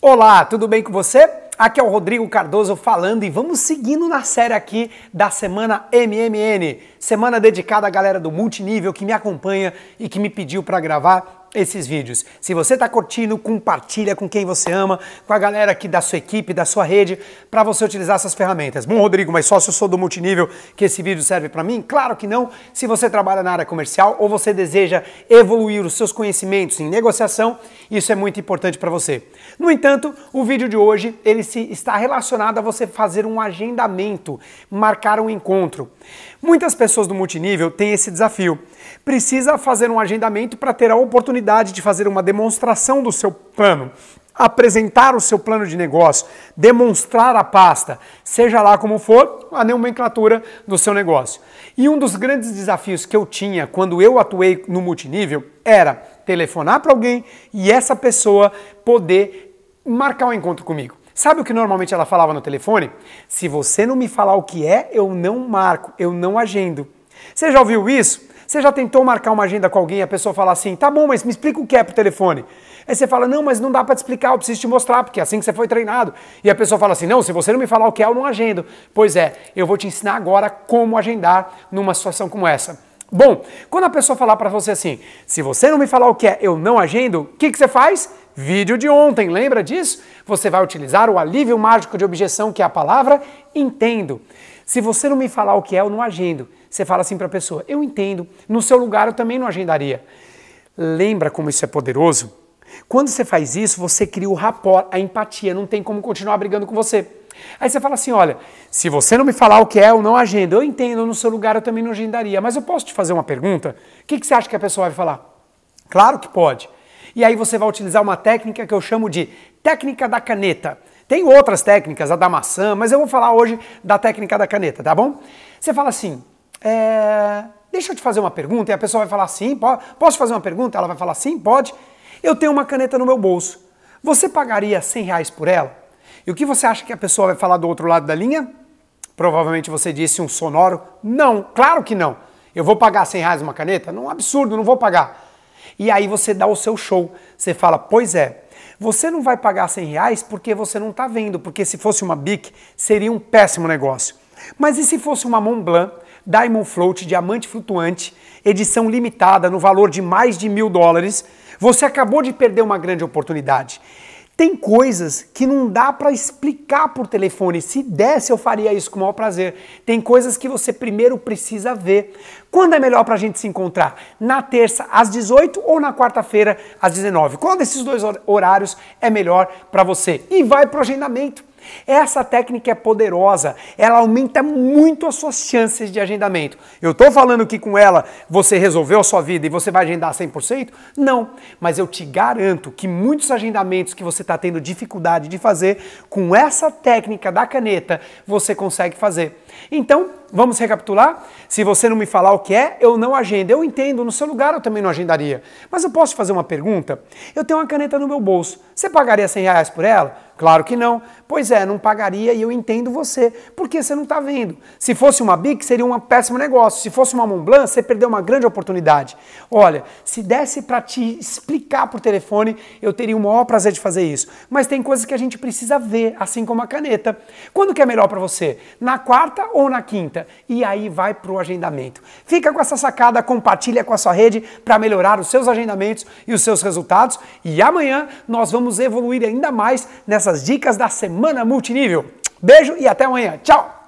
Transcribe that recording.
Olá, tudo bem com você? Aqui é o Rodrigo Cardoso falando e vamos seguindo na série aqui da semana MMN, semana dedicada à galera do multinível que me acompanha e que me pediu para gravar esses vídeos. Se você está curtindo, compartilha com quem você ama, com a galera aqui da sua equipe, da sua rede, para você utilizar essas ferramentas. Bom, Rodrigo, mas só se eu sou do multinível que esse vídeo serve para mim? Claro que não. Se você trabalha na área comercial ou você deseja evoluir os seus conhecimentos em negociação, isso é muito importante para você. No entanto, o vídeo de hoje ele se está relacionado a você fazer um agendamento, marcar um encontro. Muitas pessoas do multinível têm esse desafio. Precisa fazer um agendamento para ter a oportunidade de fazer uma demonstração do seu plano, apresentar o seu plano de negócio, demonstrar a pasta, seja lá como for, a nomenclatura do seu negócio. E um dos grandes desafios que eu tinha quando eu atuei no multinível era telefonar para alguém e essa pessoa poder marcar um encontro comigo. Sabe o que normalmente ela falava no telefone? Se você não me falar o que é, eu não marco, eu não agendo. Você já ouviu isso? Você já tentou marcar uma agenda com alguém e a pessoa fala assim: tá bom, mas me explica o que é pro telefone. Aí você fala: não, mas não dá para te explicar, eu preciso te mostrar, porque é assim que você foi treinado. E a pessoa fala assim: não, se você não me falar o que é, eu não agendo. Pois é, eu vou te ensinar agora como agendar numa situação como essa. Bom, quando a pessoa falar para você assim: se você não me falar o que é, eu não agendo, o que, que você faz? Vídeo de ontem, lembra disso? Você vai utilizar o alívio mágico de objeção, que é a palavra entendo. Se você não me falar o que é, eu não agendo. Você fala assim para a pessoa: eu entendo. No seu lugar, eu também não agendaria. Lembra como isso é poderoso? Quando você faz isso, você cria o rapport, a empatia, não tem como continuar brigando com você. Aí você fala assim: olha, se você não me falar o que é, eu não agendo. Eu entendo, no seu lugar eu também não agendaria. Mas eu posso te fazer uma pergunta? O que, que você acha que a pessoa vai falar? Claro que pode. E aí você vai utilizar uma técnica que eu chamo de técnica da caneta. Tem outras técnicas, a da maçã, mas eu vou falar hoje da técnica da caneta, tá bom? Você fala assim, é... deixa eu te fazer uma pergunta, e a pessoa vai falar sim, pode. posso fazer uma pergunta? Ela vai falar sim, pode. Eu tenho uma caneta no meu bolso. Você pagaria 100 reais por ela? E o que você acha que a pessoa vai falar do outro lado da linha? Provavelmente você disse um sonoro. Não, claro que não. Eu vou pagar 100 reais uma caneta? Não, absurdo, não vou pagar. E aí você dá o seu show. Você fala, pois é, você não vai pagar 100 reais porque você não está vendo, porque se fosse uma BIC seria um péssimo negócio. Mas e se fosse uma Mont Blanc, Diamond Float, diamante flutuante, edição limitada no valor de mais de mil dólares? Você acabou de perder uma grande oportunidade. Tem coisas que não dá para explicar por telefone. Se desse, eu faria isso com o maior prazer. Tem coisas que você primeiro precisa ver. Quando é melhor para a gente se encontrar? Na terça, às 18 ou na quarta-feira, às 19? Qual desses dois horários é melhor para você? E vai para o agendamento. Essa técnica é poderosa, ela aumenta muito as suas chances de agendamento. Eu estou falando que com ela você resolveu a sua vida e você vai agendar 100%? Não, mas eu te garanto que muitos agendamentos que você está tendo dificuldade de fazer, com essa técnica da caneta, você consegue fazer. Então, vamos recapitular? Se você não me falar o que é, eu não agendo. Eu entendo, no seu lugar eu também não agendaria. Mas eu posso te fazer uma pergunta? Eu tenho uma caneta no meu bolso. Você pagaria 100 reais por ela? Claro que não. Pois é, não pagaria e eu entendo você, porque você não está vendo. Se fosse uma BIC, seria um péssimo negócio. Se fosse uma Montblanc, você perdeu uma grande oportunidade. Olha, se desse para te explicar por telefone, eu teria o maior prazer de fazer isso. Mas tem coisas que a gente precisa ver, assim como a caneta. Quando que é melhor para você? Na quarta ou na quinta? E aí vai para o agendamento. Fica com essa sacada, compartilha com a sua rede para melhorar os seus agendamentos e os seus resultados. E amanhã nós vamos evoluir ainda mais nessa dicas da semana multinível. Beijo e até amanhã. Tchau!